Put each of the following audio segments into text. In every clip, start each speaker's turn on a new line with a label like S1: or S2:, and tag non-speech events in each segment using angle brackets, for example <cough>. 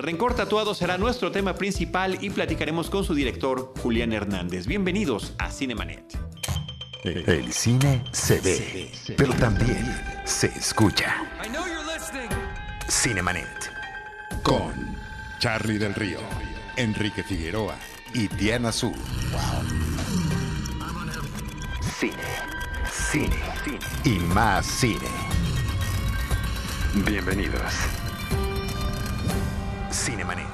S1: Rencor Tatuado será nuestro tema principal y platicaremos con su director, Julián Hernández. Bienvenidos a Cinemanet.
S2: El cine se ve, pero también se escucha. Cinemanet. Con Charlie del Río, Enrique Figueroa y Diana Su. Cine, cine, cine y más cine. Bienvenidos. Cinemanet.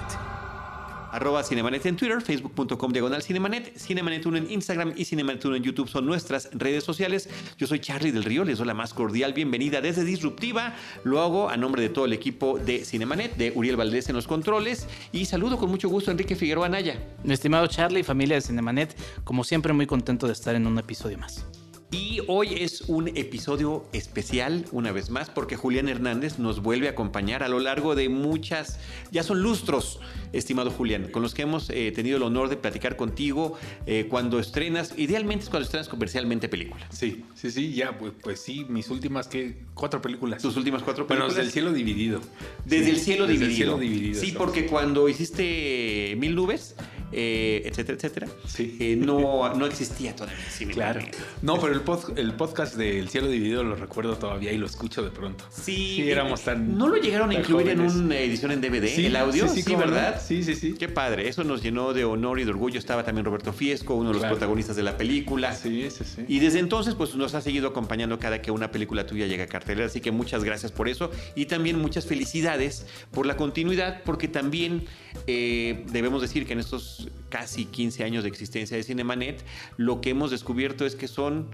S1: Arroba Cinemanet en Twitter, facebook.com diagonal Cinemanet, Cinemanet 1 en Instagram y Cinemanet 1 en YouTube son nuestras redes sociales. Yo soy Charlie del Río, les doy la más cordial bienvenida desde Disruptiva. Lo hago a nombre de todo el equipo de Cinemanet, de Uriel Valdés en los controles y saludo con mucho gusto a Enrique Figueroa Naya.
S3: Mi estimado Charlie, familia de Cinemanet, como siempre muy contento de estar en un episodio más.
S1: Y hoy es un episodio especial, una vez más, porque Julián Hernández nos vuelve a acompañar a lo largo de muchas, ya son lustros, estimado Julián, con los que hemos eh, tenido el honor de platicar contigo eh, cuando estrenas, idealmente es cuando estrenas comercialmente películas.
S4: Sí, sí, sí, ya, pues, pues sí, mis últimas, ¿qué? Cuatro películas.
S1: Tus últimas cuatro
S4: Bueno,
S1: películas.
S4: desde el cielo dividido.
S1: Desde
S4: Sí,
S1: el cielo
S4: desde
S1: dividido.
S4: el cielo dividido.
S1: Sí, porque cuando hiciste Mil Nubes, eh, etcétera, etcétera,
S4: Sí.
S1: eh, no, no existía todavía.
S4: Claro. No, pero el, pod- el podcast del cielo dividido lo recuerdo todavía y lo escucho de pronto.
S1: Sí,
S4: Sí, éramos tan-
S1: ¿No lo llegaron a incluir en una edición en DVD,
S4: Sí,
S1: el audio?
S4: sí, sí, no.
S1: ¿verdad?
S4: Sí, sí, sí.
S1: Qué padre, eso nos llenó de honor y de orgullo. Estaba también Roberto Fiesco, uno de los
S4: Claro.
S1: protagonistas de la película.
S4: Sí, sí, sí.
S1: Y desde entonces, pues nos ha seguido acompañando cada que una película tuya llega a cartelera. Así que muchas gracias por eso. Y también muchas felicidades por la continuidad, porque también eh, debemos decir que en estos casi 15 años de existencia de Cinemanet, lo que hemos descubierto es que son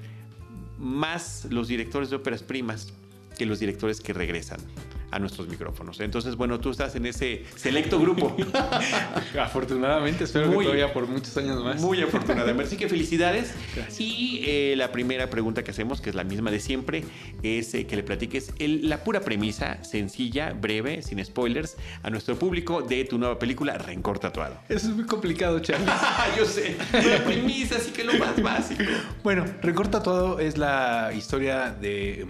S1: más los directores de óperas primas que los directores que regresan a nuestros micrófonos. Entonces, bueno, tú estás en ese selecto grupo. <laughs>
S4: Afortunadamente, espero
S1: Muy-
S4: que todavía por muchos años más.
S1: Muy afortunadamente. Así que felicidades.
S4: Gracias.
S1: Y eh, la primera pregunta que hacemos, que es la misma de siempre, es eh, que le platiques el- la pura premisa, sencilla, breve, sin spoilers, a nuestro público de tu nueva película Rencor Tatuado.
S4: Eso es muy complicado, Charlie. <laughs>
S1: Yo sé, la premisa, así que lo más básico.
S4: Bueno, Rencor Tatuado es la historia de...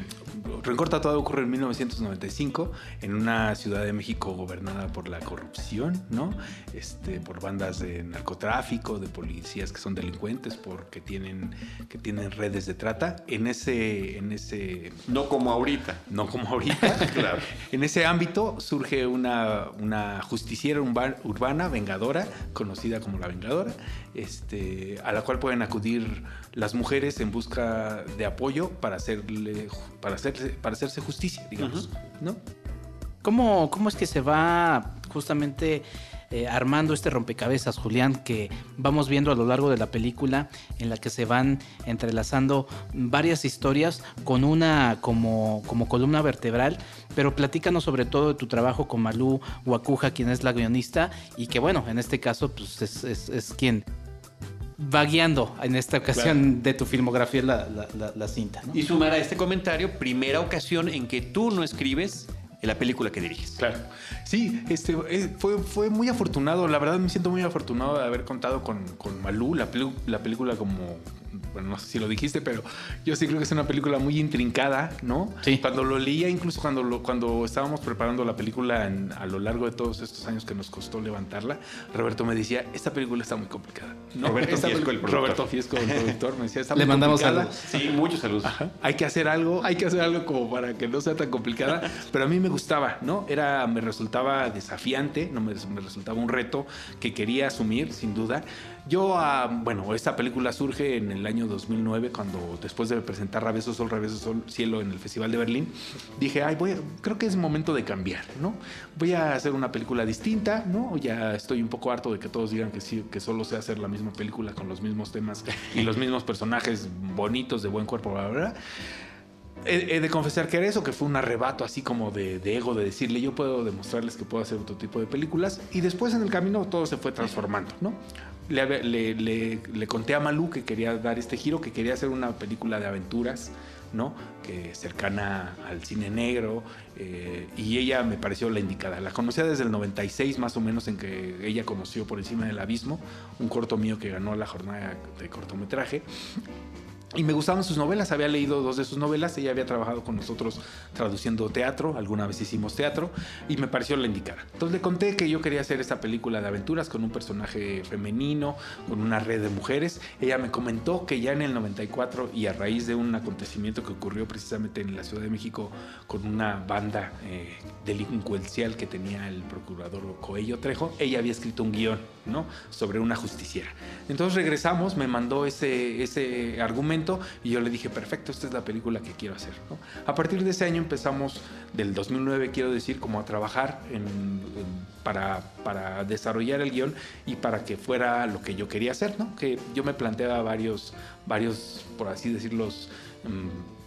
S4: Rencor Tatuado ocurre en 1995 en una ciudad de México gobernada por la corrupción, ¿no? Este, por bandas de narcotráfico, de policías que son delincuentes, porque tienen, que tienen redes de trata. En ese, en ese
S1: No como ahorita.
S4: no como ahorita. <laughs>
S1: Claro.
S4: En ese ámbito surge una, una justiciera urba- urbana, vengadora, conocida como la Vengadora, este, a la cual pueden acudir las mujeres en busca de apoyo para, hacerle, para, hacerse, para hacerse justicia, digamos. ¿no?
S3: ¿Cómo, ¿Cómo es que se va justamente eh, armando este rompecabezas, Julián, que vamos viendo a lo largo de la película, en la que se van entrelazando varias historias con una como, como columna vertebral? Pero platícanos sobre todo de tu trabajo con Malú Wakuja, quien es la guionista, y que bueno, en este caso pues, es, es- es quien va guiando en esta ocasión de tu filmografía la, la- la- la cinta. ¿no?
S1: Y sumar a este comentario, primera ocasión en que tú no escribes en la película que diriges.
S4: Claro. Sí, este, eh, fue, fue muy afortunado. La verdad me siento muy afortunado de haber contado con, con Malú, la, pelu- la película como... Bueno, no sé si lo dijiste, pero yo sí creo que es una película muy intrincada, ¿no?
S3: Sí.
S4: Cuando lo leía, incluso cuando, lo, cuando estábamos preparando la película en- a lo largo de todos estos años que nos costó levantarla, Roberto me decía, esta película está muy complicada. ¿no?
S1: Roberto
S4: Esta
S1: Fiesco, el productor.
S4: Roberto Fiesco, el productor, me decía, está
S3: Le
S4: muy
S3: mandamos
S4: complicada.
S3: saludos.
S1: Sí, muchos saludos.
S4: Ajá. Hay que hacer algo, hay que hacer algo como para que no sea tan complicada, pero a mí me gustaba, ¿no? Era, me resultaba desafiante, no me, me resultaba un reto que quería asumir, sin duda. Yo, ah, bueno, esta película surge en el año 2009, cuando después de presentar Rabeso Sol, Rabeso Sol, Cielo en el Festival de Berlín, dije, ay, voy creo que es momento de cambiar, ¿no? Voy a hacer una película distinta, ¿no? Ya estoy un poco harto de que todos digan que sí, que solo sé hacer la misma película con los mismos temas y los mismos personajes bonitos, de buen cuerpo. He, he de confesar que era eso, que fue un arrebato así como de, de ego, de decirle yo puedo demostrarles que puedo hacer otro tipo de películas. Y después en el camino todo se fue transformando, ¿no? Le, le conté a Malú que quería dar este giro, que quería hacer una película de aventuras, ¿no? Que cercana al cine negro. eh, y ella me pareció la indicada. La conocía desde el 96 más o menos en que ella conoció Por encima del abismo, un corto mío que ganó la jornada de cortometraje. Y me gustaban sus novelas, había leído dos de sus novelas, ella había trabajado con nosotros traduciendo teatro, alguna vez hicimos teatro, y me pareció la indicada. Entonces le conté que yo quería hacer esta película de aventuras con un personaje femenino, con una red de mujeres. Ella me comentó que ya en el 94 y a raíz de un acontecimiento que ocurrió precisamente en la Ciudad de México con una banda eh, delincuencial que tenía el procurador Coello Trejo, ella había escrito un guion ¿no? sobre una justiciera. Entonces regresamos, me mandó ese, ese argumento y yo le dije, perfecto, esta es la película que quiero hacer. A partir de ese año empezamos, del 2009 quiero decir, como a trabajar para, para, desarrollar el guion y para que fuera lo que yo quería hacer, ¿no? que yo me planteaba varios, varios por así decirlo, mmm,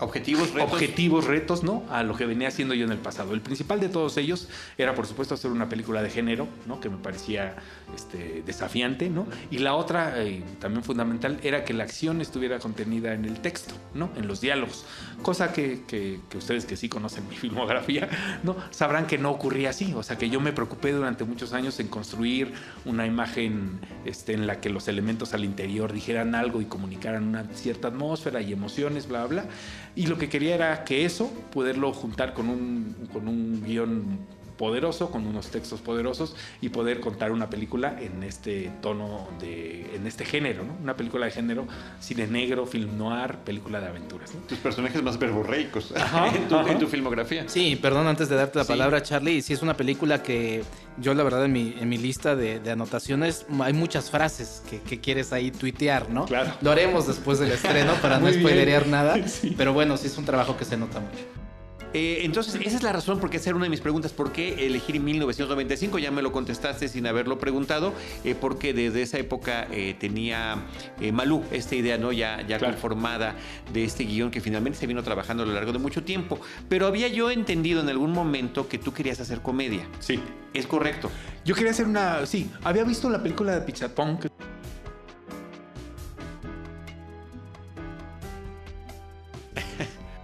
S1: objetivos, retos.
S4: objetivos, retos, ¿no? A lo que venía haciendo yo en el pasado. El principal de todos ellos era, por supuesto, hacer una película de género, ¿no? Que me parecía este, desafiante, ¿no? Y la otra, eh, también fundamental, era que la acción estuviera contenida en el texto, ¿no? En los diálogos. Cosa que, que, que, ustedes que sí conocen mi <laughs> filmografía, ¿no? Sabrán que no ocurría así. O sea, que yo me preocupé durante muchos años en construir una imagen este, en la que los elementos al interior dijeran algo y comunicaran una cierta atmósfera y emociones, bla, bla. Y lo que quería era que eso, poderlo juntar con un, con un guion poderoso, con unos textos poderosos y poder contar una película en este tono de, en este género, ¿no? Una película de género, cine negro, film noir, película de aventuras. ¿no?
S1: Tus personajes más verborreicos <laughs> en, tu, en, tu, filmografía.
S3: Sí, perdón, antes de darte la sí. palabra, Charlie, sí es una película que yo la verdad en mi, en mi lista de, de, anotaciones hay muchas frases que, que, quieres ahí tuitear, ¿no?
S4: Claro.
S3: Lo haremos después del estreno para <laughs> no spoilerear nada, <laughs> sí. pero bueno, sí es un trabajo que se nota mucho.
S1: Eh, entonces, esa es la razón por qué esa era una de mis preguntas. ¿Por qué elegir 1995? Ya me lo contestaste sin haberlo preguntado, eh, porque desde esa época eh, tenía Malú esta idea, ¿no? Ya, ya claro. conformada de este guion que finalmente se vino trabajando a lo largo de mucho tiempo. Pero había yo entendido en algún momento que tú querías hacer comedia.
S4: Sí.
S1: Es correcto.
S4: Yo quería hacer una. Sí, había visto la película de Pichapong.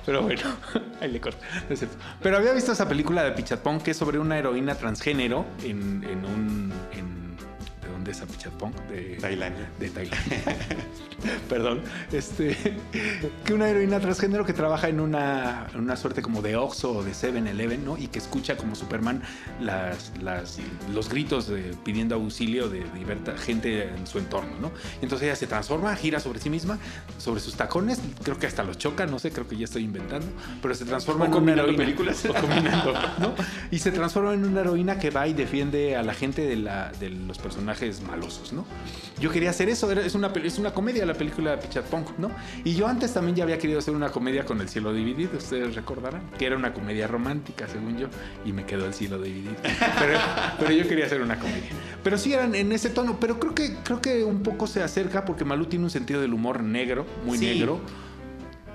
S4: Pero bueno, <laughs> ahí le corto. Pero había visto esa película de Pichatpong que es sobre una heroína transgénero en, en un. En, ¿De dónde es Pichatpong?
S1: De Tailandia.
S4: De Tailandia. <laughs> Perdón. Este. <laughs> Que una heroína transgénero que trabaja en una, en una suerte como de Oxxo o de 7-Eleven, ¿no? Y que escucha como Superman las, las, los gritos de, pidiendo auxilio de, de gente en su entorno, ¿no? Entonces ella se transforma, gira sobre sí misma, sobre sus tacones, creo que hasta los choca, no sé, creo que ya estoy inventando, pero se transforma
S1: o
S4: en una heroína.
S1: películas.
S4: O combinando, ¿no? <laughs> Y se transforma en una heroína que va y defiende a la gente de, la, de los personajes malosos, ¿no? Yo quería hacer eso, es una, es una comedia la película de Pichatpong, ¿no? Y yo antes también ya había querido hacer una comedia con El cielo dividido, ustedes recordarán, que era una comedia romántica, según yo, y me quedó El cielo dividido. Pero, pero yo quería hacer una comedia. Pero sí eran en ese tono, pero creo que, creo que un poco se acerca porque Malú tiene un sentido del humor negro, muy
S1: sí.
S4: negro.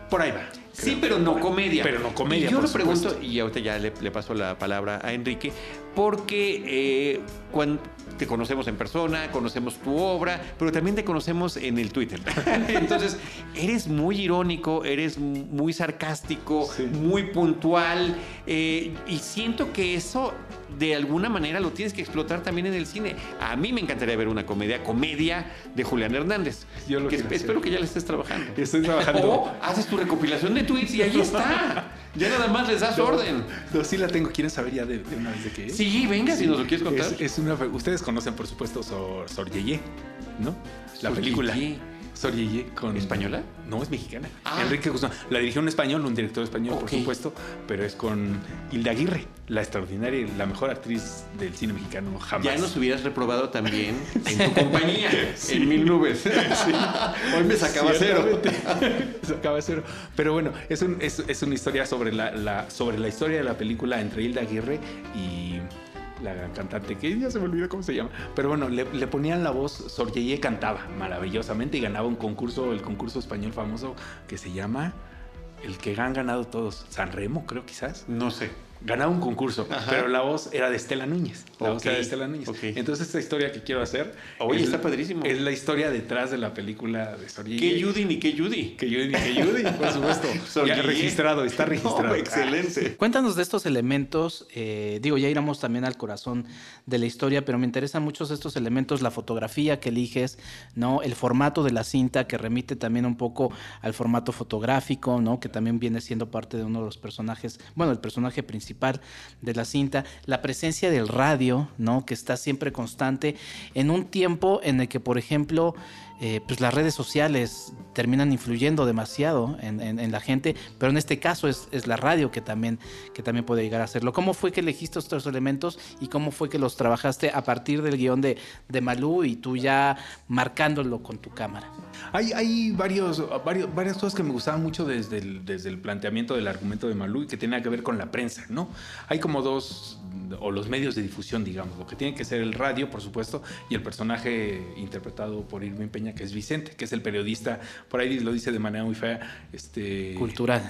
S4: Por ahí va.
S1: Sí, pero no comedia.
S4: Pero no comedia.
S1: Y yo
S4: por
S1: lo pregunto, y ahorita ya le, le, paso la palabra a Enrique, porque eh, cuando te conocemos en persona, conocemos tu obra, pero también te conocemos en el Twitter. <laughs> Entonces, eres muy irónico, eres muy sarcástico, sí. muy puntual, eh, y siento que eso de alguna manera lo tienes que explotar también en el cine. A mí me encantaría ver una comedia, comedia de Julián Hernández.
S4: Yo lo
S1: que espero que ya le estés trabajando.
S4: Estoy trabajando.
S1: O haces tu recopilación de tweets y ahí <laughs> está. Ya nada más les das
S4: no,
S1: orden.
S4: No, sí la tengo. ¿Quieren saber ya de, de una vez de qué es?
S1: Sí, venga, sí. si nos lo quieres contar.
S4: Es, es una, ustedes conocen, por supuesto, Sor, Sor Yeye, ¿no? La Sor película. Yeye. Sor Yeye con...
S1: ¿Española?
S4: No, es mexicana. Ah. Enrique Guzmán. La dirigió un español, un director español, okay. por supuesto, pero es con Hilda Aguirre, la extraordinaria, la mejor actriz del cine mexicano jamás.
S1: Ya nos hubieras reprobado también <laughs> en tu compañía, sí. en Mil Nubes. Sí. Hoy me sacaba cero. <laughs>
S4: sacaba cero. Pero bueno, es, un, es, es una historia sobre la, la, sobre la historia de la película entre Hilda Aguirre y la cantante, que ya se me olvidó cómo se llama. Pero bueno, le, ponían la voz, Sor Yeye cantaba maravillosamente y ganaba un concurso, el concurso español famoso que se llama el que han ganado todos, San Remo, creo quizás.
S1: No sé.
S4: Ganaba un concurso,
S1: Ajá.
S4: pero la voz era de Estela Núñez. La voz era de Estela Núñez. Entonces, esta historia que quiero hacer.
S1: Oye,
S4: es-
S1: está padrísimo.
S4: Es la historia detrás de la película de Sor
S1: ¿Qué
S4: Yeye.
S1: Judy ni qué Judy?
S4: Que Judy, que Judy, por supuesto. <laughs> Ya registrado, está <laughs> registrado.
S1: No, excelente.
S3: Cuéntanos de estos elementos, eh, digo, ya iremos también al corazón de la historia, pero me interesan muchos estos elementos, la fotografía que eliges, ¿no? El formato de la cinta que remite también un poco al formato fotográfico, ¿no? Que también viene siendo parte de uno de los personajes, bueno, el personaje principal de la cinta, la presencia del radio, ¿no? Que está siempre constante en un tiempo en el que, por ejemplo, eh, pues las redes sociales terminan influyendo demasiado en, la gente, pero en este caso es, la radio que también, que también puede llegar a hacerlo. ¿Cómo fue que elegiste estos elementos y cómo fue que los trabajaste a partir del guion de, Malú y tú ya marcándolo con tu cámara?
S4: Hay, varios, varios, varias cosas que me gustaban mucho desde el, desde el planteamiento del argumento de Malú y que tiene que ver con la prensa, ¿no? Hay como dos, o los medios de difusión, digamos, lo que tiene que ser el radio, por supuesto, y el personaje interpretado por Irving Peña, que es Vicente, que es el periodista, por ahí lo dice de manera muy fea, este...
S3: Cultural.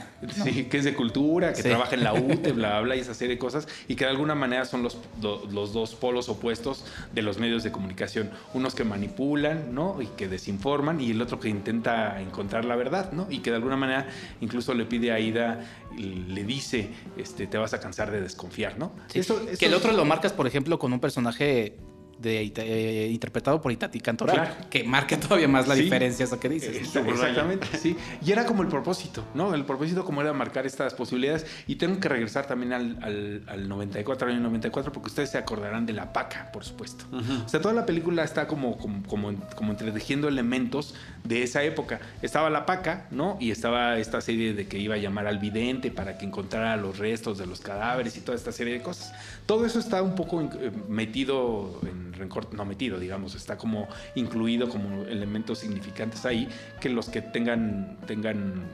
S4: Sí, que es de cultura, que
S3: Sí.
S4: trabaja en la UTE, <laughs> bla, bla, y esa serie de cosas, y que de alguna manera son los, los dos polos opuestos de los medios de comunicación. Unos que manipulan, ¿no? Y que desinforman, y el otro que intenta encontrar la verdad, ¿no? Y que de alguna manera incluso le pide a Ida, le dice, este, te vas a cansar de desconfiar, ¿no?
S3: Sí.
S4: Eso-
S3: que el otro lo marcas, por ejemplo, con un personaje de, Ita- eh, interpretado por Itati Cantoral,
S4: Claro.
S3: que marca todavía más la
S4: Sí.
S3: diferencia eso que dices.
S4: Exa- Exactamente, sí. Y era como el propósito, ¿no? El propósito como era marcar estas posibilidades. Y tengo que regresar también al, al, al 94, año 94, porque ustedes se acordarán de La Paca, por supuesto. O sea, toda la película está como, como, como, como entretejiendo elementos de esa época. Estaba La Paca, ¿no? Y estaba esta serie de que iba a llamar al vidente para que encontrara los restos de los cadáveres y toda esta serie de cosas. Todo eso está un poco eh, metido en rencor, no metido, digamos, está como incluido como elementos significantes ahí que los que tengan, tengan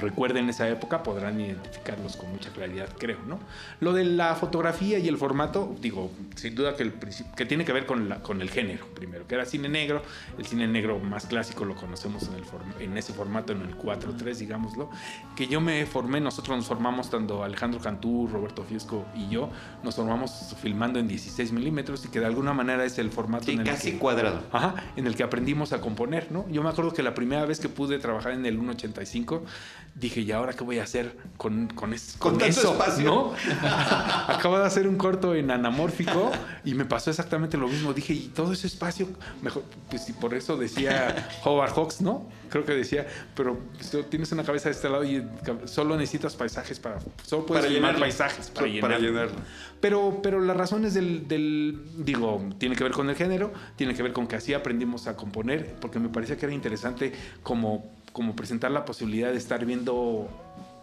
S4: recuerden esa época podrán identificarlos con mucha claridad, creo, ¿no? Lo de la fotografía y el formato, digo, sin duda que, el princip- que tiene que ver con, la, con el género, primero, que era cine negro. El cine negro más clásico lo conocemos en, el form- en ese formato, en el 4-3, digámoslo. Que yo me formé, nosotros nos formamos, tanto Alejandro Cantú, Roberto Fiesco y yo, nos formamos filmando en 16 milímetros y que de alguna manera es el formato
S1: Sí,
S4: en el
S1: casi
S4: que-
S1: cuadrado.
S4: Ajá, en el que aprendimos a componer, ¿no? Yo me acuerdo que la primera vez que pude trabajar en el 1.85, dije, ¿y ahora qué voy a hacer con, con, es-
S1: Con
S4: eso?
S1: espacio.
S4: ¿no? <laughs> Acabo de hacer un corto en anamórfico y me pasó exactamente lo mismo. Dije, ¿y todo ese espacio? Mejor, pues y por eso decía <laughs> Howard Hawks, ¿no? Creo que decía, pero pues, tienes una cabeza de este lado y solo necesitas paisajes para... Solo puedes
S1: Para llenarlo.
S4: paisajes para, llenarlo.
S1: llenarlo.
S4: Pero, pero las razones del, del- digo, tiene que ver con el género, tiene que ver con que así aprendimos a componer, porque me parecía que era interesante como, como presentar la posibilidad de estar viendo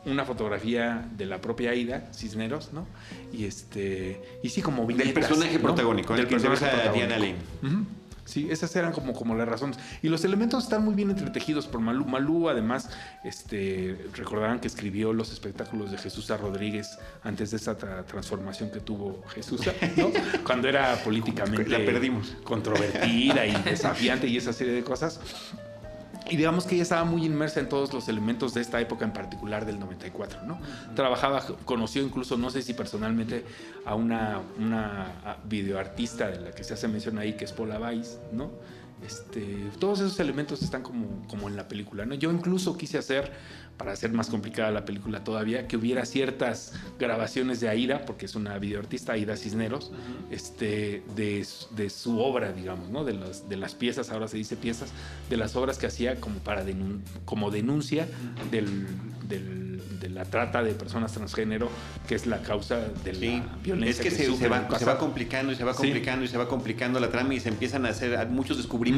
S4: una fotografía de la propia Aida Cisneros, ¿no? Y este y sí como
S1: Del
S4: viñetas,
S1: personaje
S4: ¿no?
S1: protagónico,
S4: del personaje
S1: a
S4: protagónico.
S1: Diana Lane.
S4: Ujú. Sí, esas eran como, como las razones. Y los elementos están muy bien entretejidos por Malú. Malú, además, este, recordarán que escribió los espectáculos de Jesús Rodríguez antes de esa tra- transformación que tuvo Jesús, ¿no? <laughs> Cuando era políticamente
S1: La perdimos.
S4: controvertida y desafiante y esa serie de cosas. Y digamos que ella estaba muy inmersa en todos los elementos de esta época en particular del 94, ¿no? Trabajaba, conoció incluso, no sé si personalmente, a una, una videoartista de la que se hace mención ahí, que es Paula Weiss, ¿no? Este, todos esos elementos están como, como en la película, ¿no? Yo incluso quise hacer, para hacer más complicada la película todavía, que hubiera ciertas grabaciones de Aida, porque es una videoartista, Aida Cisneros, este, de, su- de su obra, digamos, ¿no? De las, de las piezas, ahora se dice piezas, de las obras que hacía como para denun- como denuncia del, del- de la trata de personas transgénero, que es la causa de la
S1: Sí,
S4: violencia.
S1: es que, se, va, se va complicando y se va
S4: Sí.
S1: complicando y se va complicando la trama y se empiezan a hacer muchos descubrimientos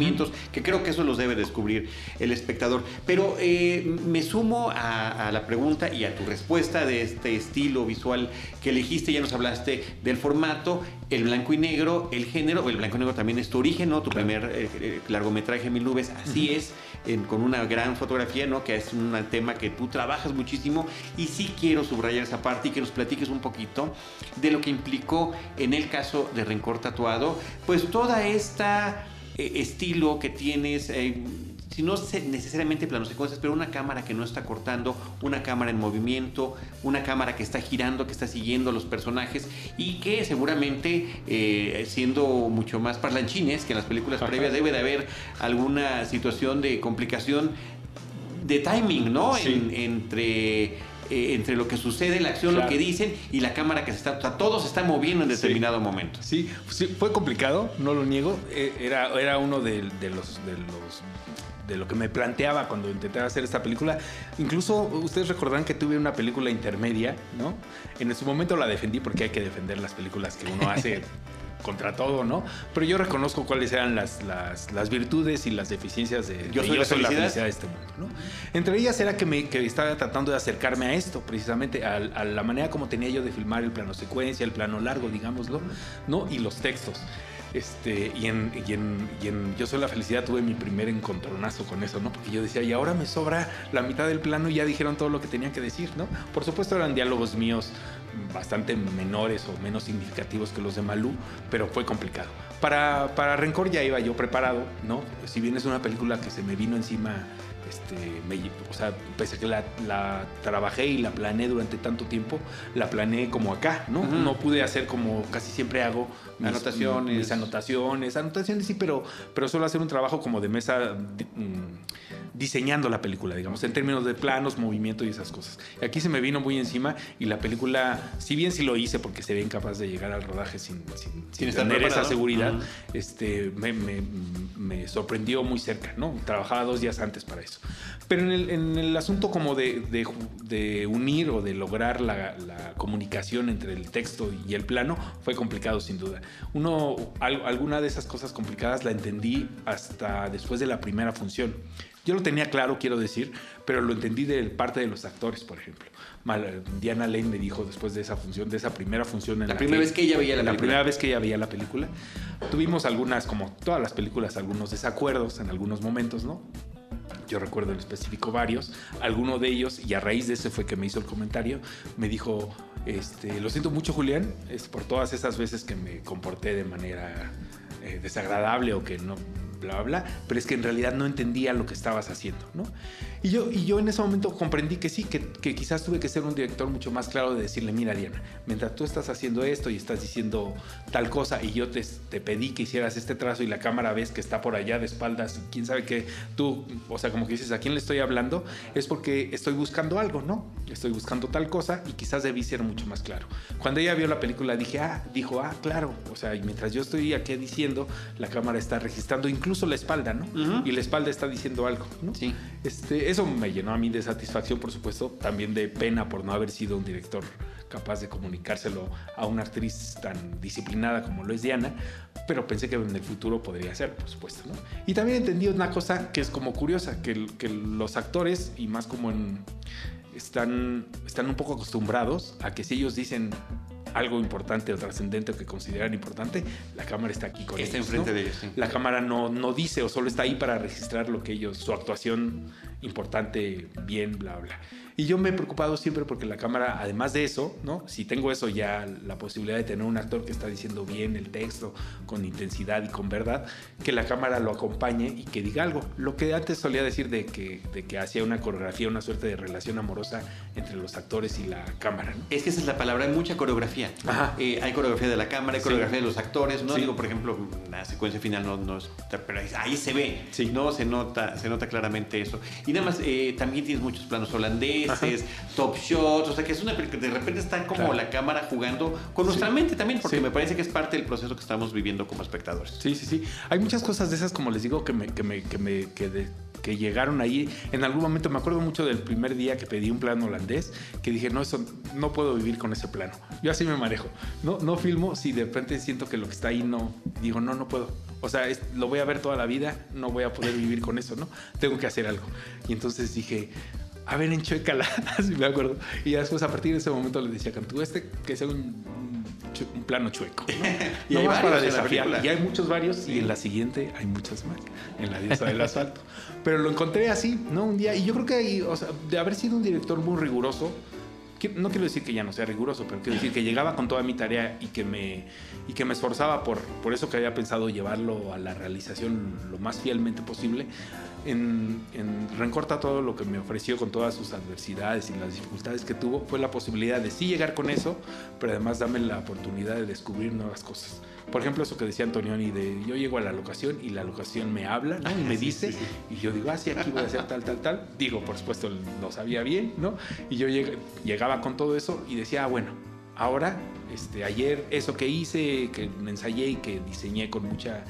S1: que creo que eso los debe descubrir el espectador. Pero eh, me sumo a, a la pregunta y a tu respuesta de este estilo visual que elegiste. Ya nos hablaste del formato, el blanco y negro, el género. El blanco y negro también es tu origen, ¿no? Tu primer eh, eh, largometraje, Mil Nubes. Así es, en- con una gran fotografía, ¿no? Que es un tema que tú trabajas muchísimo. Y sí quiero subrayar esa parte y que nos platiques un poquito de lo que implicó en el caso de Rencor Tatuado, pues toda esta eh, estilo que tienes, eh, si no necesariamente planos secuencias, pero una cámara que no está cortando, una cámara en movimiento, una cámara que está girando, que está siguiendo a los personajes y que seguramente, eh, siendo mucho más parlanchines que en las películas previas, debe de haber alguna situación de complicación de timing, ¿no? entre eh, entre lo que sucede, la acción, lo que dicen y la cámara que se está. O sea, todo se está moviendo en determinado momento.
S4: Sí, fue complicado, no lo niego. Eh, era, era uno de, los, de los de lo que me planteaba cuando intenté hacer esta película. Incluso ustedes recordarán que tuve una película intermedia, ¿no? En su momento la defendí porque hay que defender las películas que uno hace <laughs> contra todo, ¿no? Pero yo reconozco cuáles eran las, las, virtudes y las deficiencias de
S1: yo soy, la, felicidad.
S4: de este mundo, ¿no? Entre ellas era que, me, que estaba tratando de acercarme a esto, precisamente, a, a, la manera como tenía yo de filmar el plano secuencia, el plano largo, digámoslo, ¿no? Y los textos. Este, y en, y, en, y en, Yo Soy la Felicidad tuve mi primer encontronazo con eso, ¿no? Porque yo decía, y ahora me sobra la mitad del plano y ya dijeron todo lo que tenían que decir, ¿no? Por supuesto eran diálogos míos bastante menores o menos significativos que los de Malú, pero fue complicado. Para, para Rencor ya iba yo preparado, ¿no? Si bien es una película que se me vino encima este, o sea, pese a que la, trabajé y la planeé durante tanto tiempo, la planeé como acá, ¿no? No pude hacer como casi siempre hago
S1: mis anotaciones.
S4: Mis anotaciones, anotaciones sí, pero, pero solo hacer un trabajo como de mesa mm, diseñando la película, digamos, en términos de planos, movimiento y esas cosas. Aquí se me vino muy encima y la película, si bien sí lo hice porque sería incapaz de llegar al rodaje sin, sin, tener esa seguridad, este, me, me sorprendió muy cerca, ¿no? Trabajaba dos días antes para eso. Pero en el, asunto como de, unir o de lograr la, comunicación entre el texto y el plano fue complicado sin duda. Uno, alguna de esas cosas complicadas la entendí hasta después de la primera función. Yo lo tenía claro, quiero decir, pero lo entendí de parte de los actores, por ejemplo. Diana Lane me dijo después de esa función, de esa primera función
S1: en la, primera vez que ella veía la,
S4: película. La primera vez que ella veía la película. Tuvimos algunas, como todas las películas, algunos desacuerdos en algunos momentos, ¿no? yo recuerdo en específico varios, alguno de ellos, y a raíz de ese fue que me hizo el comentario, me dijo, este, lo siento mucho Julián, es por todas esas veces que me comporté de manera eh, desagradable o que no bla, bla, pero es que en realidad no entendía lo que estabas haciendo, ¿no? Y yo, y yo en ese momento comprendí que sí, que, que quizás tuve que ser un director mucho más claro de decirle, mira Diana, mientras tú estás haciendo esto y estás diciendo tal cosa y yo te, te pedí que hicieras este trazo y la cámara ves que está por allá de espaldas y quién sabe que tú, o sea, como que dices, ¿a quién le estoy hablando? Es porque estoy buscando algo, ¿no? Estoy buscando tal cosa y quizás debí ser mucho más claro. Cuando ella vio la película dije, ah, dijo, ah, claro, o sea, y mientras yo estoy aquí diciendo, la cámara está registrando incluso la espalda, ¿no? Y la espalda está diciendo algo, ¿no?
S1: Sí.
S4: Este, eso me llenó a mí de satisfacción, por supuesto, también de pena por no haber sido un director capaz de comunicárselo a una actriz tan disciplinada como lo es Diana, pero pensé que en el futuro podría ser, por supuesto. ¿no? Y también entendí una cosa que es como curiosa, que, que los actores, y más como en, están, están un poco acostumbrados a que si ellos dicen algo importante o trascendente o que consideran importante, la cámara está aquí con
S1: está
S4: ellos.
S1: Está enfrente de ellos. Sí.
S4: La cámara no, no dice o solo está ahí para registrar lo que ellos, su actuación importante, bien, bla, bla. Y yo me he preocupado siempre porque la cámara, además de eso, ¿no? Si tengo eso ya, la posibilidad de tener un actor que está diciendo bien el texto, con intensidad y con verdad, que la cámara lo acompañe y que diga algo. Lo que antes solía decir de que, de que hacía una coreografía, una suerte de relación amorosa entre los actores y la cámara. ¿no?
S1: Es que esa es la palabra, hay mucha coreografía. Eh, hay coreografía de la cámara, hay coreografía de los actores. No digo, por ejemplo, la secuencia final no, no pero ahí se ve, sí. ¿no? Se nota, se nota claramente eso. Y nada más, eh, también tienes muchos planos holandeses, top shots, o sea que es una película que de repente está como la cámara jugando con nuestra mente también, porque me parece que es parte del proceso que estamos viviendo como espectadores.
S4: Sí, sí, sí. Hay muchas cosas de esas, como les digo, que me, que me, que me, que que llegaron ahí. En algún momento me acuerdo mucho del primer día que pedí un plano holandés, que dije, no, eso no puedo vivir con ese plano. Yo así me manejo. No, no filmo si de repente siento que lo que está ahí no, digo, no, no puedo. O sea, lo voy a ver toda la vida, no voy a poder vivir con eso, ¿no? Tengo que hacer algo. Y entonces dije, a ver, enchuécala, <laughs> así me acuerdo. Y después a partir de ese momento le decía a Cantú, este que sea un, un plano chueco. ¿no? <laughs> y hay para desafiar. Y hay muchos varios y en la siguiente hay muchas más, en la diosa del asfalto. Pero lo encontré así, ¿no? Un día, y yo creo que o sea, de haber sido un director muy riguroso, no quiero decir que ya no sea riguroso, pero quiero decir que llegaba con toda mi tarea y que me, y que me esforzaba por, por eso que había pensado llevarlo a la realización lo más fielmente posible. En, en Rencorta todo lo que me ofreció con todas sus adversidades y las dificultades que tuvo fue la posibilidad de sí llegar con eso, pero además darme la oportunidad de descubrir nuevas cosas. Por ejemplo, eso que decía Antonioni de yo llego a la locación y la locación me habla ¿no? y me dice y yo digo, ah, sí, aquí voy a hacer tal, tal, tal. Digo, por supuesto, lo sabía bien, ¿no? Y yo llegaba con todo eso y decía, ah, bueno, ahora, este, ayer eso que hice, que me ensayé y que diseñé con mucha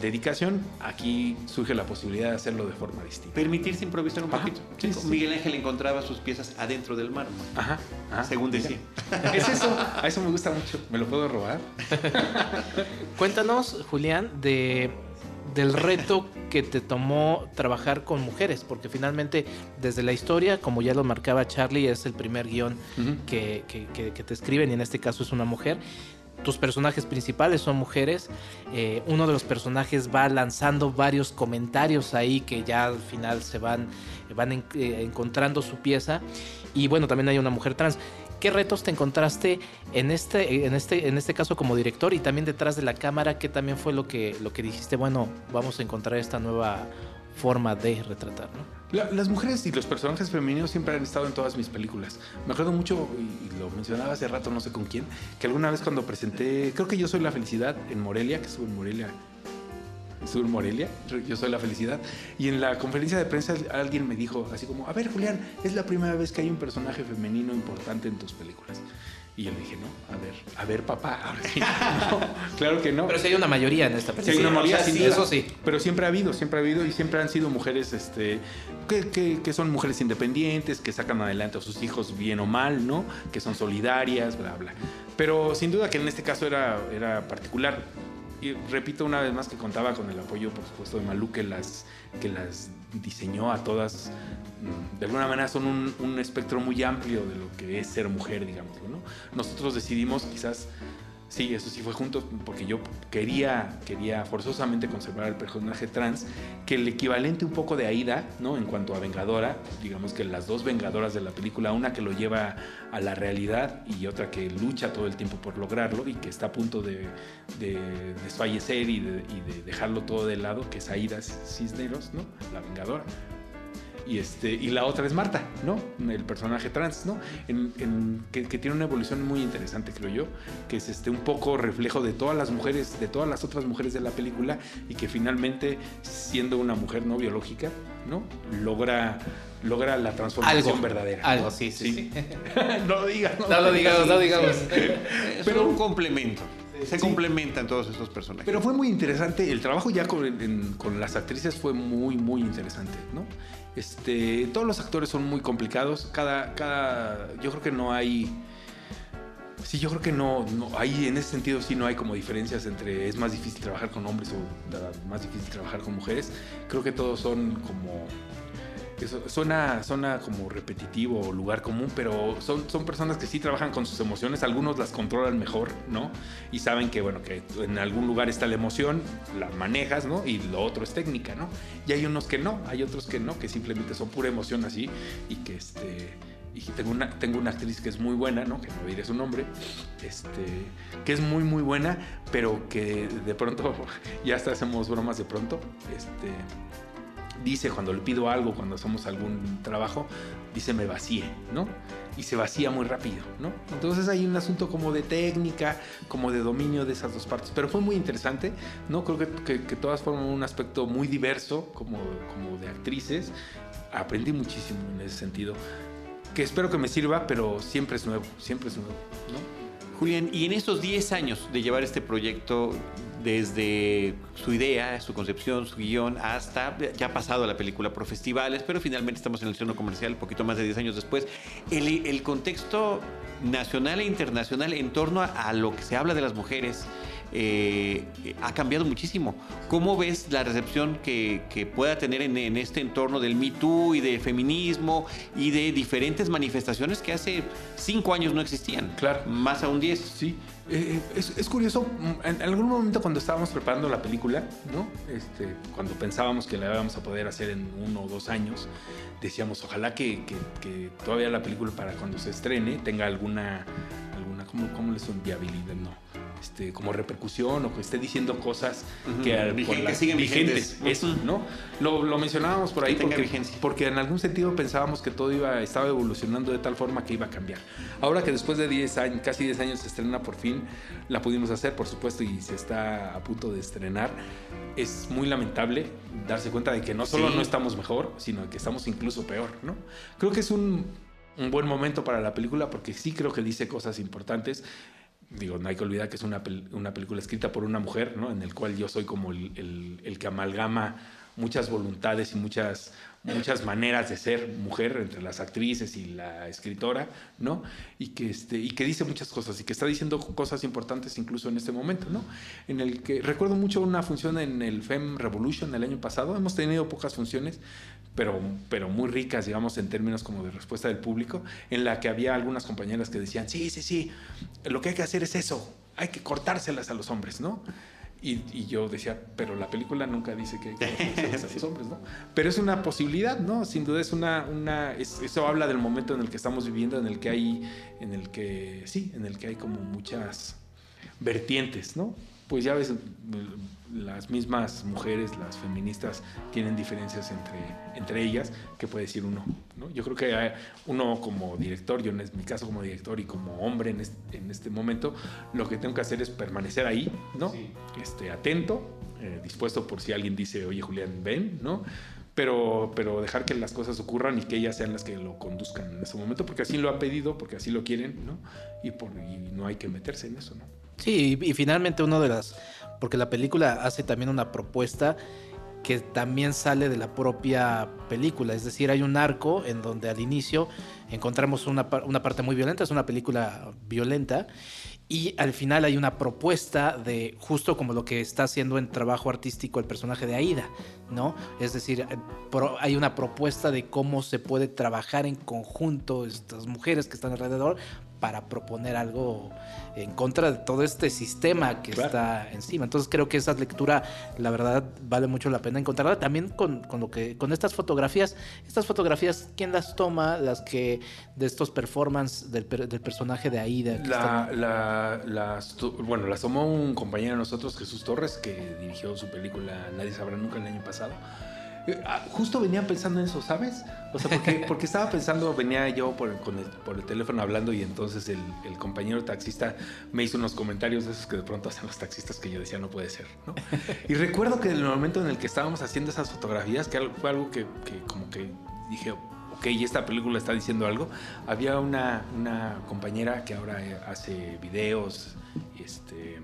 S4: dedicación, aquí surge la posibilidad de hacerlo de forma distinta.
S1: Permitirse improvisar un poquito. Miguel Ángel encontraba sus piezas adentro del mármol. Ajá, según decía. <laughs>
S4: Es eso, a eso me gusta mucho. ¿Me lo puedo robar? <laughs>
S3: Cuéntanos, Julián, de del reto que te tomó trabajar con mujeres, porque finalmente desde la historia, como ya lo marcaba Charlie, es el primer guion que, que, te escriben y en este caso es una mujer tus personajes principales son mujeres. Eh, uno de los personajes va lanzando varios comentarios ahí que ya al final se van, van eh, encontrando su pieza. Y bueno, también hay una mujer trans. ¿Qué retos te encontraste en este, en este, en este caso como director y también detrás de la cámara? ¿Qué también fue lo que, lo que dijiste? Bueno, vamos a encontrar esta nueva forma de retratar,
S4: las mujeres y los personajes femeninos siempre han estado en todas mis películas. Me acuerdo mucho, y lo mencionaba hace rato, no sé con quién, que alguna vez cuando presenté, creo que yo soy la felicidad en Morelia, que estuve en Morelia, Sur Morelia, yo soy la felicidad. Y en la conferencia de prensa alguien me dijo así como, a ver Julián, es la primera vez que hay un personaje femenino importante en tus películas. Y yo le dije, no, a ver, a ver, papá. <laughs> claro que no.
S3: Pero si hay una mayoría en esta
S4: película. Sí, hay una mayoría, sí, eso sí. Pero siempre ha habido, siempre ha habido y siempre han sido mujeres este, que, que, son mujeres independientes, que sacan adelante a sus hijos bien o mal, ¿no? Que son solidarias, bla, bla. Pero sin duda que en este caso era, era particular. Y repito una vez más que contaba con el apoyo, por supuesto, de Malú, que las, que las diseñó a todas Mm, de alguna manera son un, espectro muy amplio de lo que es ser mujer, digamos. ¿no? Nosotros decidimos quizás, sí, eso sí fue juntos, porque yo quería, quería forzosamente conservar el personaje trans, que el equivalente un poco de Aida, ¿no? En cuanto a Vengadora, digamos que las dos Vengadoras de la película, una que lo lleva a la realidad y otra que lucha todo el tiempo por lograrlo y que está a punto de, desfallecer y de, y de dejarlo todo de lado, que es Aida Cisneros, ¿no? La Vengadora y, este, y la otra es Marta, ¿no? El personaje trans, ¿no? En, que, tiene una evolución muy interesante, creo yo, que es este, un poco reflejo de todas las mujeres, de todas las otras mujeres de la película y que finalmente, siendo una mujer no biológica, ¿no? Logra logra la transformación verdadera.
S3: Algo, sí, sí. <laughs>
S4: no lo digas.
S3: No, lo digamos, no digamos. <laughs>
S1: Pero un complemento. Se complementan todos estos personajes.
S4: Pero fue muy interesante. El trabajo ya con, con, las actrices fue muy, muy interesante, ¿no? Este, todos los actores son muy complicados. Cada, cada, yo creo que no hay. Sí, yo creo que no, no hay, en ese sentido sí no hay como diferencias entre es más difícil trabajar con hombres o más difícil trabajar con mujeres. Creo que todos son como suena, suena como repetitivo o lugar común, pero son, son personas que sí trabajan con sus emociones, algunos las controlan mejor, ¿no? Y saben que, bueno, que en algún lugar está la emoción, la manejas, ¿no? Y lo otro es técnica, ¿no? Y hay unos que no, hay otros que no, que simplemente son pura emoción así y que este y tengo una, tengo una actriz que es muy buena, ¿no? que no diré su nombre, este, que es muy muy buena, pero que de pronto, <laughs> ya hasta hacemos bromas de pronto, este, dice cuando le pido algo, cuando hacemos algún trabajo, dice me vacíe, ¿no? Y se vacía muy rápido, ¿no? Entonces hay un asunto como de técnica, como de dominio de esas dos partes. Pero fue muy interesante, ¿no? Creo que, que, todas fueron un aspecto muy diverso, como, como de actrices. Aprendí muchísimo en ese sentido, que espero que me sirva, pero siempre es nuevo, siempre es nuevo, ¿no?
S1: Julián, y en estos 10 años de llevar este proyecto, desde su idea, su concepción, su guion, hasta ya ha pasado la película por festivales, pero finalmente estamos en el estreno comercial, un poquito más de 10 años después. El, el contexto nacional e internacional en torno a, lo que se habla de las mujeres eh, ha cambiado muchísimo. ¿Cómo ves la recepción que, que pueda tener en, en, este entorno del Me Too y del feminismo y de diferentes manifestaciones que hace cinco años no existían?
S4: Claro.
S1: Más aún diez.
S4: Sí. Eh, es, es, curioso, mm, en algún momento cuando estábamos preparando la película, ¿no? Este, cuando pensábamos que la íbamos a poder hacer en uno o dos años, decíamos, ojalá que, que, que todavía la película para cuando se estrene tenga alguna, alguna ¿cómo, cómo les son viabilidad? No este, como repercusión o que esté diciendo cosas uh -huh. que,
S1: Vigente, la, que siguen vigentes.
S4: vigentes. Eso, ¿no? Lo, lo, mencionábamos por ahí porque, porque, en algún sentido pensábamos que todo iba, estaba evolucionando de tal forma que iba a cambiar. Ahora que después de 10 años, casi 10 años se estrena por fin, la pudimos hacer, por supuesto, y se está a punto de estrenar. Es muy lamentable darse cuenta de que no solo sí. no estamos mejor, sino que estamos incluso peor, ¿no? Creo que es un, un buen momento para la película porque sí creo que dice cosas importantes digo, no hay que olvidar que es una, una película escrita por una mujer, ¿no? En el cual yo soy como el, el, el, que amalgama muchas voluntades y muchas, muchas maneras de ser mujer entre las actrices y la escritora, ¿no? Y que, este, y que dice muchas cosas y que está diciendo cosas importantes incluso en este momento, ¿no? En el que recuerdo mucho una función en el Fem Revolution el año pasado, hemos tenido pocas funciones, pero, pero muy ricas, digamos, en términos como de respuesta del público, en la que había algunas compañeras que decían, sí, sí, sí, lo que hay que hacer es eso, hay que cortárselas a los hombres, ¿no? Y, y, yo decía, pero la película nunca dice que, que a los <laughs> hombres, ¿no? Pero es una posibilidad, ¿no? Sin duda es una, una es, eso habla del momento en el que estamos viviendo, en el que hay, en el que, sí, en el que hay como muchas vertientes, ¿no? Pues ya ves, las mismas mujeres, las feministas, tienen diferencias entre, entre ellas, que puede decir uno. ¿no? Yo creo que uno como director, yo en mi caso como director y como hombre en este, en este momento, lo que tengo que hacer es permanecer ahí, ¿no? Sí. Este, atento, eh, dispuesto por si alguien dice, oye Julián, ven, ¿no? Pero, pero dejar que las cosas ocurran y que ellas sean las que lo conduzcan en ese momento, porque así lo ha pedido, porque así lo quieren, ¿no? Y, por, y no hay que meterse en eso, ¿no?
S3: Sí, y, finalmente uno de las porque la película hace también una propuesta que también sale de la propia película, es decir, hay un arco en donde al inicio encontramos una, una parte muy violenta, es una película violenta, y al final hay una propuesta de justo como lo que está haciendo en trabajo artístico el personaje de Aida, ¿no? Es decir, hay una propuesta de cómo se puede trabajar en conjunto estas mujeres que están alrededor para proponer algo en contra de todo este sistema que claro. está encima. Entonces creo que esa lectura, la verdad, vale mucho la pena encontrarla. También con, con, lo que, con estas fotografías, estas fotografías, ¿quién las toma? Las que de estos performances del, del personaje de Aida.
S4: La, la, las, bueno, las tomó un compañero de nosotros, Jesús Torres, que dirigió su película Nadie sabrá nunca el año pasado. Justo venía pensando en eso, ¿sabes? O sea, porque, <laughs> porque estaba pensando, venía yo por, con el, por el teléfono hablando y entonces el, el, compañero taxista me hizo unos comentarios de esos que de pronto hacen los taxistas que yo decía no puede ser, ¿no? <laughs> Y recuerdo que en el momento en el que estábamos haciendo esas fotografías, que fue algo que, que como que dije, ok, y esta película está diciendo algo, había una, una compañera que ahora hace videos, este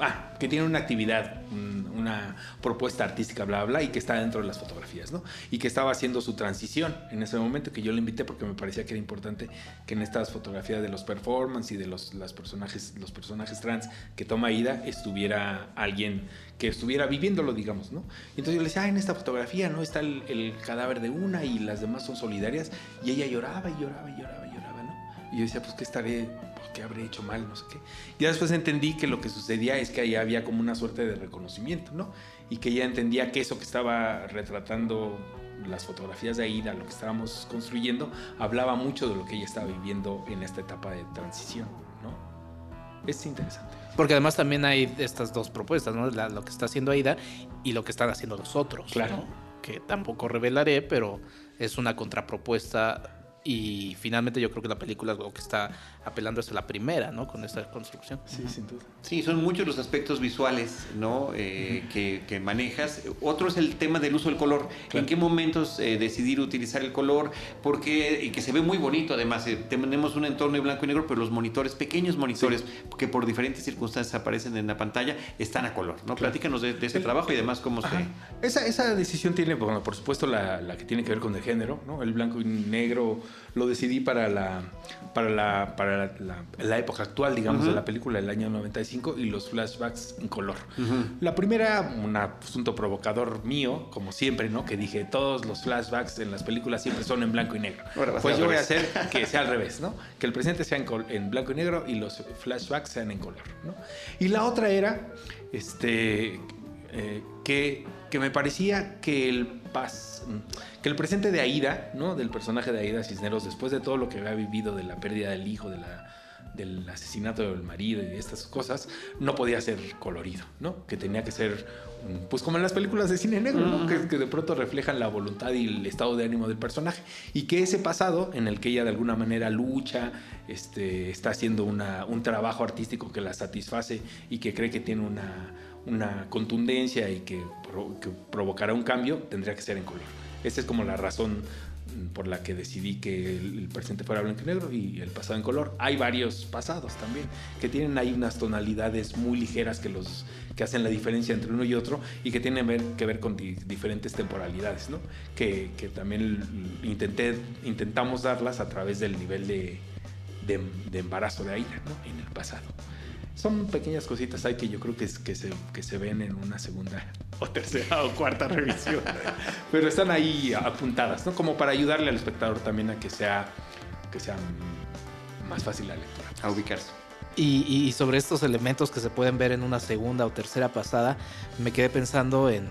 S4: ah, que tiene una actividad, una propuesta artística, bla, bla, y que está dentro de las fotografías, ¿no? Y que estaba haciendo su transición en ese momento, que yo le invité porque me parecía que era importante que en estas fotografías de los performances y de los, las personajes, los personajes trans que toma Ida estuviera alguien que estuviera viviéndolo, digamos, ¿no? Y entonces yo le decía, ah, en esta fotografía, ¿no? Está el, el cadáver de una y las demás son solidarias, y ella lloraba y lloraba y lloraba y. Y yo decía, pues, ¿qué estaré que habré hecho mal, no sé qué. Ya después entendí que lo que sucedía es que ahí había como una suerte de reconocimiento, ¿no? Y que ella entendía que eso que estaba retratando las fotografías de Aida, lo que estábamos construyendo, hablaba mucho de lo que ella estaba viviendo en esta etapa de transición, ¿no? Es interesante.
S3: Porque además también hay estas dos propuestas, ¿no? La, lo que está haciendo Aida y lo que están haciendo los otros,
S4: claro.
S3: ¿no? Que tampoco revelaré, pero es una contrapropuesta y finalmente yo creo que la película lo que está apelando es a la primera, ¿no? Con esta construcción.
S4: Sí, sin duda.
S1: Sí, son muchos los aspectos visuales, ¿no? Eh, uh -huh. que, que, manejas. Otro es el tema del uso del color. Claro. ¿En qué momentos eh, decidir utilizar el color? Porque, y que se ve muy bonito, además. Eh, tenemos un entorno de blanco y negro, pero los monitores, pequeños monitores, sí. que por diferentes circunstancias aparecen en la pantalla, están a color, ¿no? Claro. Platícanos de, de, ese el, trabajo y además cómo Ajá.
S4: se... Esa, esa decisión tiene, bueno, por supuesto, la, la, que tiene que ver con el género, ¿no? El blanco y negro lo decidí para la, para la, para la, la época actual, digamos, de la película del año 95 y los flashbacks en color. La primera, un asunto provocador mío, como siempre, ¿no? Que dije, todos los flashbacks en las películas siempre son en blanco y negro. pues yo voy a hacer que <laughs> sea al revés, ¿no? Que el presente sea en, en, blanco y negro y los flashbacks sean en color, ¿no? Y la otra era, este, eh, que, que me parecía que el paz que el presente de Aida, ¿no? Del personaje de Aida Cisneros, después de todo lo que había vivido, de la pérdida del hijo, de la, del asesinato del marido y de estas cosas, no podía ser colorido, ¿no? Que tenía que ser, pues como en las películas de cine negro, ¿no? que, de pronto reflejan la voluntad y el estado de ánimo del personaje. Y que ese pasado, en el que ella de alguna manera lucha, este, está haciendo una, un trabajo artístico que la satisface y que cree que tiene una, una contundencia y que, que provocará un cambio, tendría que ser en color. Esa es como la razón por la que decidí que el presente fuera blanco y negro y el pasado en color. Hay varios pasados también que tienen ahí unas tonalidades muy ligeras que los que hacen la diferencia entre uno y otro y que tienen que ver con diferentes temporalidades, ¿no? Que, que, también intenté, intentamos darlas a través del nivel de, de, embarazo de Aida, ¿no? En el pasado son pequeñas cositas ahí que yo creo que, que, se, que se ven en una segunda <laughs> o tercera o cuarta revisión. <laughs> Pero están ahí apuntadas, ¿no? Como para ayudarle al espectador también a que sea, que sea más fácil la lectura.
S1: A ubicarse.
S3: Y, y, sobre estos elementos que se pueden ver en una segunda o tercera pasada, me quedé pensando en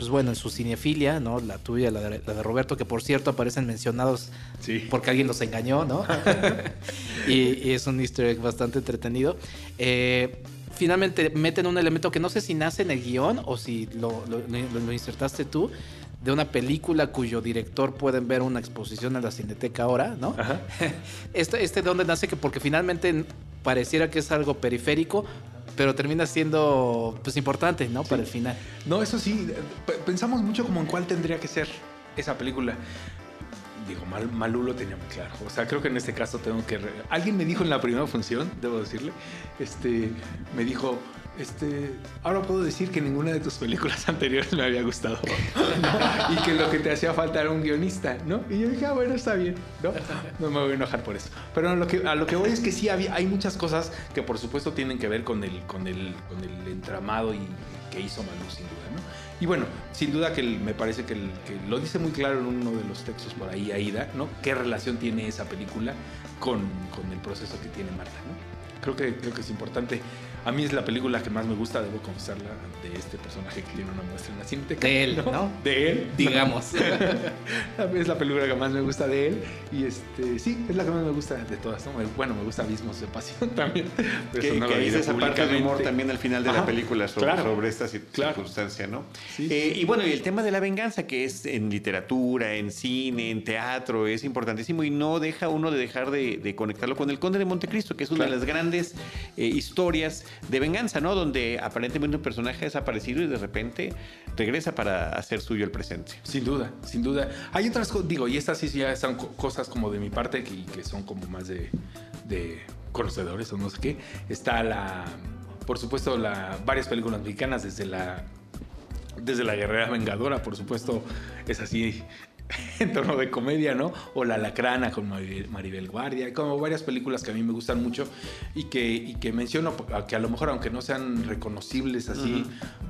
S3: pues bueno, en su cinefilia, ¿no? La tuya, la de, la de Roberto, que por cierto aparecen mencionados porque alguien los engañó, ¿no? <laughs> y, es un easter egg bastante entretenido. Eh, finalmente meten un elemento que no sé si nace en el guion o si lo, lo, insertaste tú, de una película cuyo director pueden ver una exposición en la Cineteca ahora, ¿no? <laughs> Este, este de dónde nace que porque finalmente pareciera que es algo periférico, pero termina siendo pues importante, ¿no? Para el final.
S4: No, eso sí, pensamos mucho como en cuál tendría que ser esa película. Digo, Mal, Malú lo tenía muy claro. O sea, creo que en este caso tengo que... Alguien me dijo en la primera función, debo decirle, este, me dijo, este, ahora puedo decir que ninguna de tus películas <laughs> anteriores me había gustado. y que lo que te hacía falta era un guionista, ¿no? Y yo dije, ah, bueno, está bien, ¿no? No me voy a enojar por eso. Pero a lo que, voy es que sí hay muchas cosas que por supuesto tienen que ver con el, entramado y que hizo Manu, sin duda, ¿no? Y bueno, sin duda que me parece que, lo dice muy claro en uno de los textos por ahí, Aida, ¿no? ¿Qué relación tiene esa película con, el proceso que tiene Marta, ¿no? Creo que es importante a mí es la película que más me gusta, debo confesarla, de este personaje que tiene una muestra en la cineteca.
S3: De él, <laughs> ¿no?
S4: De él.
S3: Digamos. <laughs>
S4: es la película que más me gusta de él. Y este, sí, es la que más me gusta de todas. Bueno, me gusta Abismos de Pasión <laughs> también.
S1: Que, que dice esa parte de humor también al final de la película sobre, sobre esta circunstancia, ¿no? Eh, y bueno, y el tema de la venganza, que es en literatura, en cine, en teatro, es importantísimo y no deja uno de dejar de, conectarlo con El Conde de Montecristo, que es una de las grandes eh, historias de venganza, ¿no? Donde aparentemente un personaje ha desaparecido y de repente regresa para hacer suyo el presente.
S4: Sin duda, sin duda. Hay otras cosas, digo, y estas sí ya son cosas como de mi parte que, que son como más de, de conocedores o no sé qué. Está la, por supuesto, la, varias películas mexicanas desde la desde la guerrera vengadora, por supuesto, es así <laughs> en torno de comedia, ¿no? O La Lacrana con Maribel Guardia, como varias películas que a mí me gustan mucho y que, y que menciono, que a lo mejor aunque no sean reconocibles así,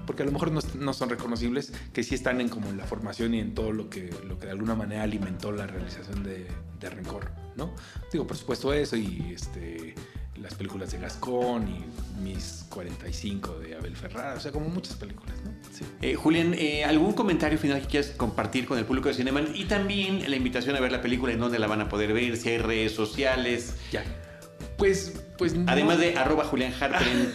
S4: porque a lo mejor no, son reconocibles, que sí están en como en la formación y en todo lo que, lo que de alguna manera alimentó la realización de, de Rencor, ¿no? Digo, por supuesto eso y este las películas de Gascón y Mis 45 de Abel Ferrara, o sea, como muchas películas, ¿no?
S1: Eh, Julián, eh, ¿algún comentario final que quieras compartir con el público de Cinema? Y también la invitación a ver la película, en dónde la van a poder ver, si hay redes sociales.
S4: Ya. Pues, pues
S1: Además de arroba Julián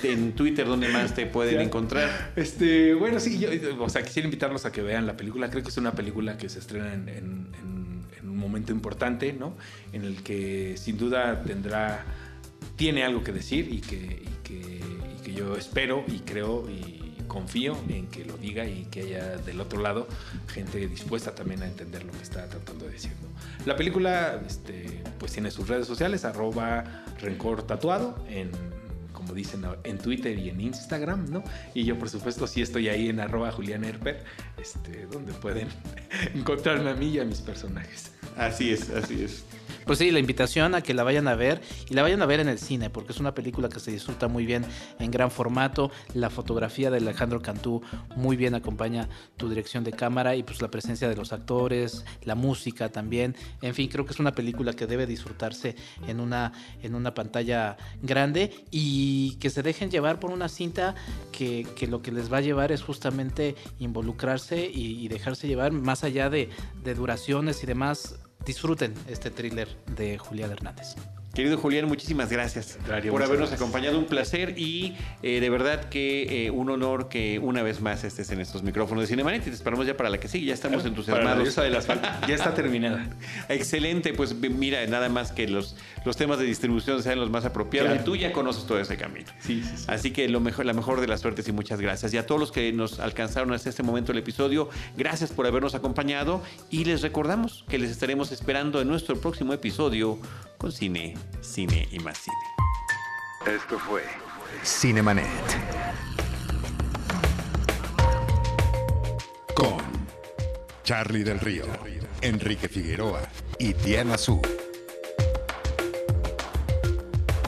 S1: en, Twitter, ¿dónde más te pueden <laughs> encontrar?
S4: Este, bueno, sí, yo, o sea, quisiera invitarlos a que vean la película. Creo que es una película que se estrena en un momento importante, ¿no? En el que sin duda tendrá tiene algo que decir y que, que, yo espero y creo y confío en que lo diga y que haya del otro lado gente dispuesta también a entender lo que está tratando de decir. La película este, pues tiene sus redes sociales, arroba rencor tatuado en como dicen en Twitter y en Instagram, ¿no? Y yo, por supuesto, sí estoy ahí en arroba Julián Herper, este, donde pueden <laughs> encontrarme a mí y a mis personajes.
S1: Así es, así es.
S3: Pues sí, la invitación a que la vayan a ver y la vayan a ver en el cine, porque es una película que se disfruta muy bien en gran formato. La fotografía de Alejandro Cantú muy bien acompaña tu dirección de cámara y pues la presencia de los actores, la música también. En fin, creo que es una película que debe disfrutarse en una, en una pantalla grande y que se dejen llevar por una cinta que, que lo que les va a llevar es justamente involucrarse y, dejarse llevar más allá de, de duraciones y demás disfruten este thriller de Julián Hernández.
S1: Querido Julián, muchísimas gracias por habernos
S4: gracias.
S1: acompañado. Un placer y eh, de verdad que eh, un honor que una vez más estés en estos micrófonos de Cinemanet y te esperamos ya para la que sigue. Ya estamos
S4: Para la
S1: entusiasmados.
S4: asfalto. Ya está terminada. <laughs>
S1: Excelente, pues mira, nada más que los, los temas de distribución sean los más apropiados
S4: Claro.
S1: y tú ya conoces todo ese camino.
S4: Sí, sí, sí.
S1: Así que lo mejor, la mejor de las suertes y muchas gracias. Y a todos los que nos alcanzaron hasta este momento del episodio, gracias por habernos acompañado y les recordamos que les estaremos esperando en nuestro próximo episodio con cine, cine y más cine.
S2: Esto fue Cinemanet. Con Charlie del Río, Enrique Figueroa y Diana Su.